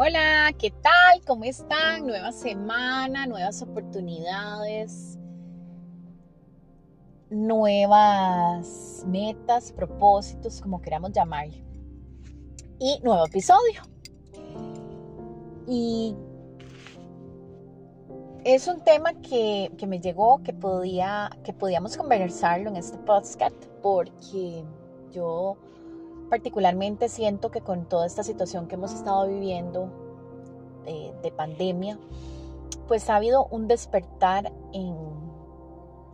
Hola, ¿qué tal? ¿Cómo están? Nueva semana, nuevas oportunidades, nuevas metas, propósitos, como queramos llamarle. Y nuevo episodio. Y es un tema que, me llegó, que, podía, que podíamos conversarlo en este podcast, porque yo particularmente siento que con toda esta situación que hemos estado viviendo eh, de pandemia, pues ha habido un despertar en,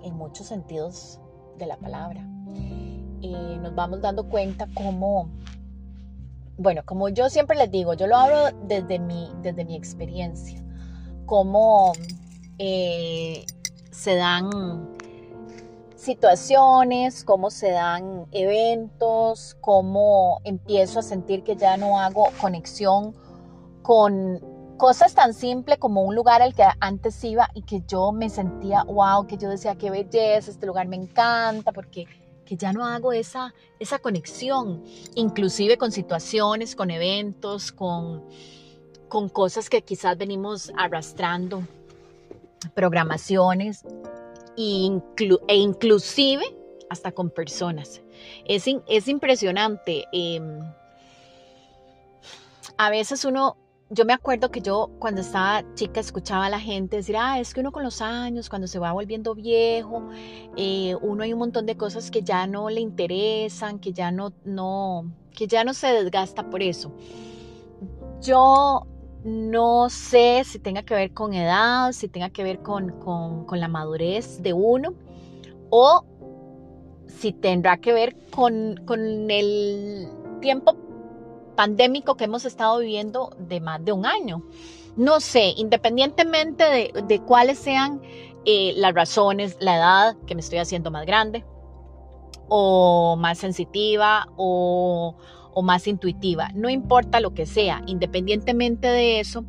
en muchos sentidos de la palabra. Y nos vamos dando cuenta cómo, bueno, como yo siempre les digo, yo lo hablo desde mi, desde mi experiencia, cómo eh, se dan situaciones, cómo se dan eventos, cómo empiezo a sentir que ya no hago conexión con cosas tan simples como un lugar al que antes iba y que yo me sentía, wow, que yo decía, qué belleza, este lugar me encanta, porque que ya no hago esa, esa conexión, inclusive con situaciones, con eventos, con, con cosas que quizás venimos arrastrando, programaciones e inclusive hasta con personas. Es, es impresionante. Em, a veces uno, yo me acuerdo que yo cuando estaba chica escuchaba a la gente decir, ah, es que uno con los años, cuando se va volviendo viejo, eh, uno hay un montón de cosas que ya no le interesan, que ya no, no, que ya no se desgasta por eso. Yo no sé si tenga que ver con edad, si tenga que ver con, la madurez de uno o si tendrá que ver con, el tiempo pandémico que hemos estado viviendo de más de un año. No sé, independientemente de, cuáles sean eh, las razones, la edad, que me estoy haciendo más grande o más sensitiva o, o más intuitiva, no importa lo que sea, independientemente de eso,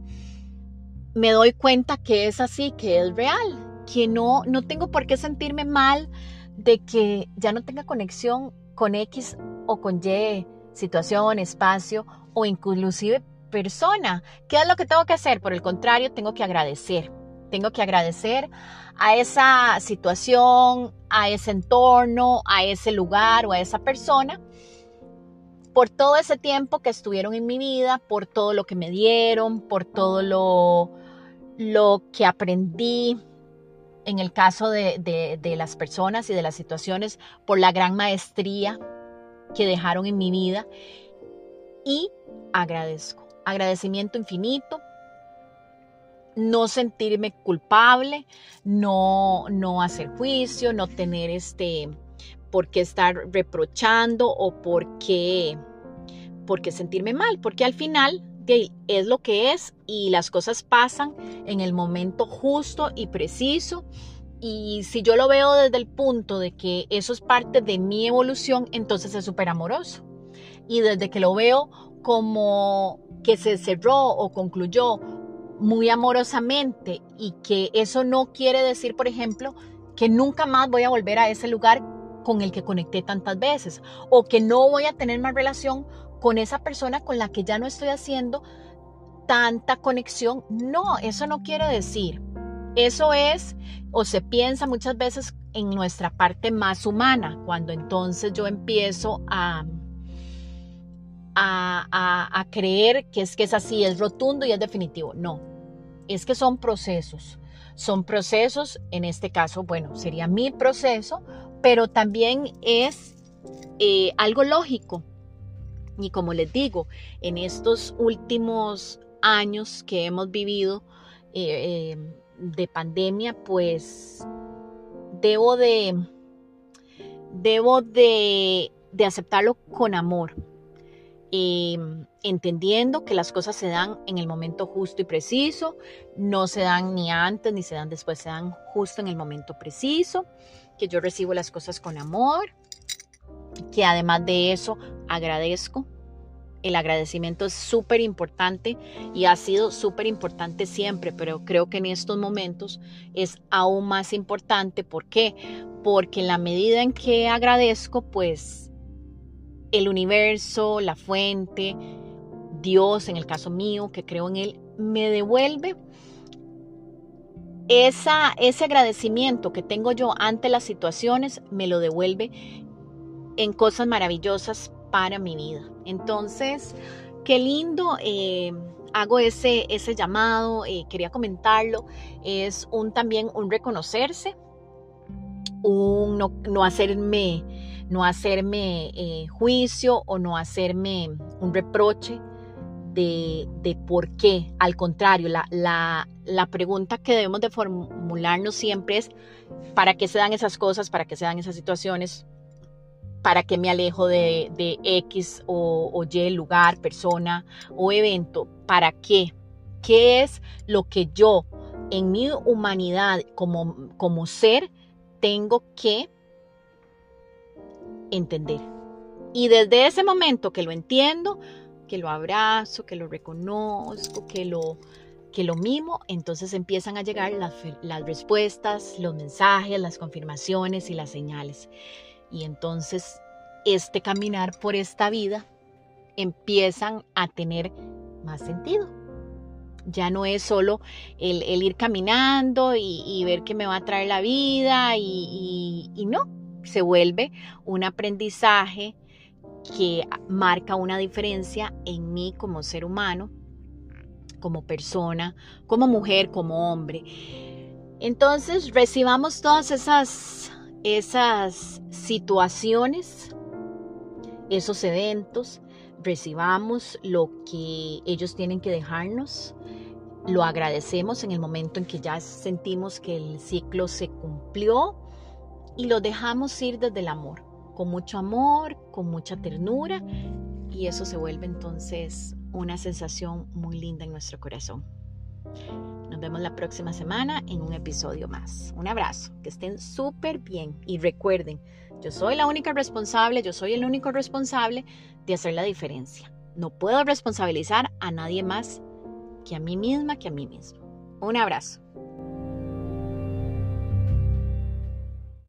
me doy cuenta que es así, que es real, que no, no tengo por qué sentirme mal de que ya no tenga conexión con X o con Y, situación, espacio o inclusive persona. ¿Qué es lo que tengo que hacer? Por el contrario, tengo que agradecer. Tengo que agradecer a esa situación, a ese entorno, a ese lugar o a esa persona por todo ese tiempo que estuvieron en mi vida, por todo lo que me dieron, por todo lo, lo que aprendí, en el caso de, las personas y de las situaciones, por la gran maestría que dejaron en mi vida. Y agradezco, agradecimiento infinito, no sentirme culpable, no, no hacer juicio, no tener este por qué estar reprochando o por qué, sentirme mal, porque al final es lo que es y las cosas pasan en el momento justo y preciso. Y si yo lo veo desde el punto de que eso es parte de mi evolución, entonces es súper amoroso. Y desde que lo veo como que se cerró o concluyó muy amorosamente y que eso no quiere decir, por ejemplo, que nunca más voy a volver a ese lugar con el que conecté tantas veces o que no voy a tener más relación con esa persona con la que ya no estoy haciendo tanta conexión. No, eso no quiere decir. Eso es o se piensa muchas veces en nuestra parte más humana, cuando entonces yo empiezo a, a, a, creer que es que es así, es rotundo y es definitivo. No, es que son procesos. Son procesos, en este caso, bueno, sería mi proceso, pero también es eh, algo lógico. Y como les digo, en estos últimos años que hemos vivido eh, eh, de pandemia, pues debo de, debo de, de aceptarlo con amor, entendiendo que las cosas se dan en el momento justo y preciso, no se dan ni antes ni se dan después, se dan justo en el momento preciso que yo recibo las cosas con amor, que además de eso agradezco. El agradecimiento es súper importante y ha sido súper importante siempre, pero creo que en estos momentos es aún más importante. ¿Por qué? Porque en la medida en que agradezco, pues el universo, la fuente, Dios, en el caso mío, que creo en Él, me devuelve esa, ese agradecimiento que tengo yo ante las situaciones, me lo devuelve en cosas maravillosas para mi vida. Entonces, qué lindo. Eh, hago ese, ese llamado, eh, quería comentarlo, es un también un reconocerse, un no, hacerme, no hacerme eh, juicio o no hacerme un reproche de, de por qué. Al contrario, la, la, la, pregunta que debemos de formularnos siempre es, ¿para qué se dan esas cosas? ¿Para qué se dan esas situaciones? ¿Para qué me alejo de, de X o, Y lugar, persona o evento? ¿Para qué? ¿Qué es lo que yo en mi humanidad como, como ser tengo que entender? Y desde ese momento que lo entiendo, que lo abrazo, que lo reconozco, que lo, que lo mimo, entonces empiezan a llegar las, las respuestas, los mensajes, las confirmaciones y las señales. Y entonces este caminar por esta vida empiezan a tener más sentido. Ya no es solo el, ir caminando y, ver qué me va a traer la vida y, y no, se vuelve un aprendizaje que marca una diferencia en mí como ser humano, como persona, como mujer, como hombre. Entonces recibamos todas esas, esas situaciones, esos eventos, recibamos lo que ellos tienen que dejarnos, lo agradecemos en el momento en que ya sentimos que el ciclo se cumplió y lo dejamos ir desde el amor con mucho amor, con mucha ternura y eso se vuelve entonces una sensación muy linda en nuestro corazón. Nos vemos la próxima semana en un episodio más. Un abrazo, que estén súper bien y recuerden, yo soy la única responsable, yo soy el único responsable de hacer la diferencia. No puedo responsabilizar a nadie más que a mí misma, que a mí mismo. Un abrazo.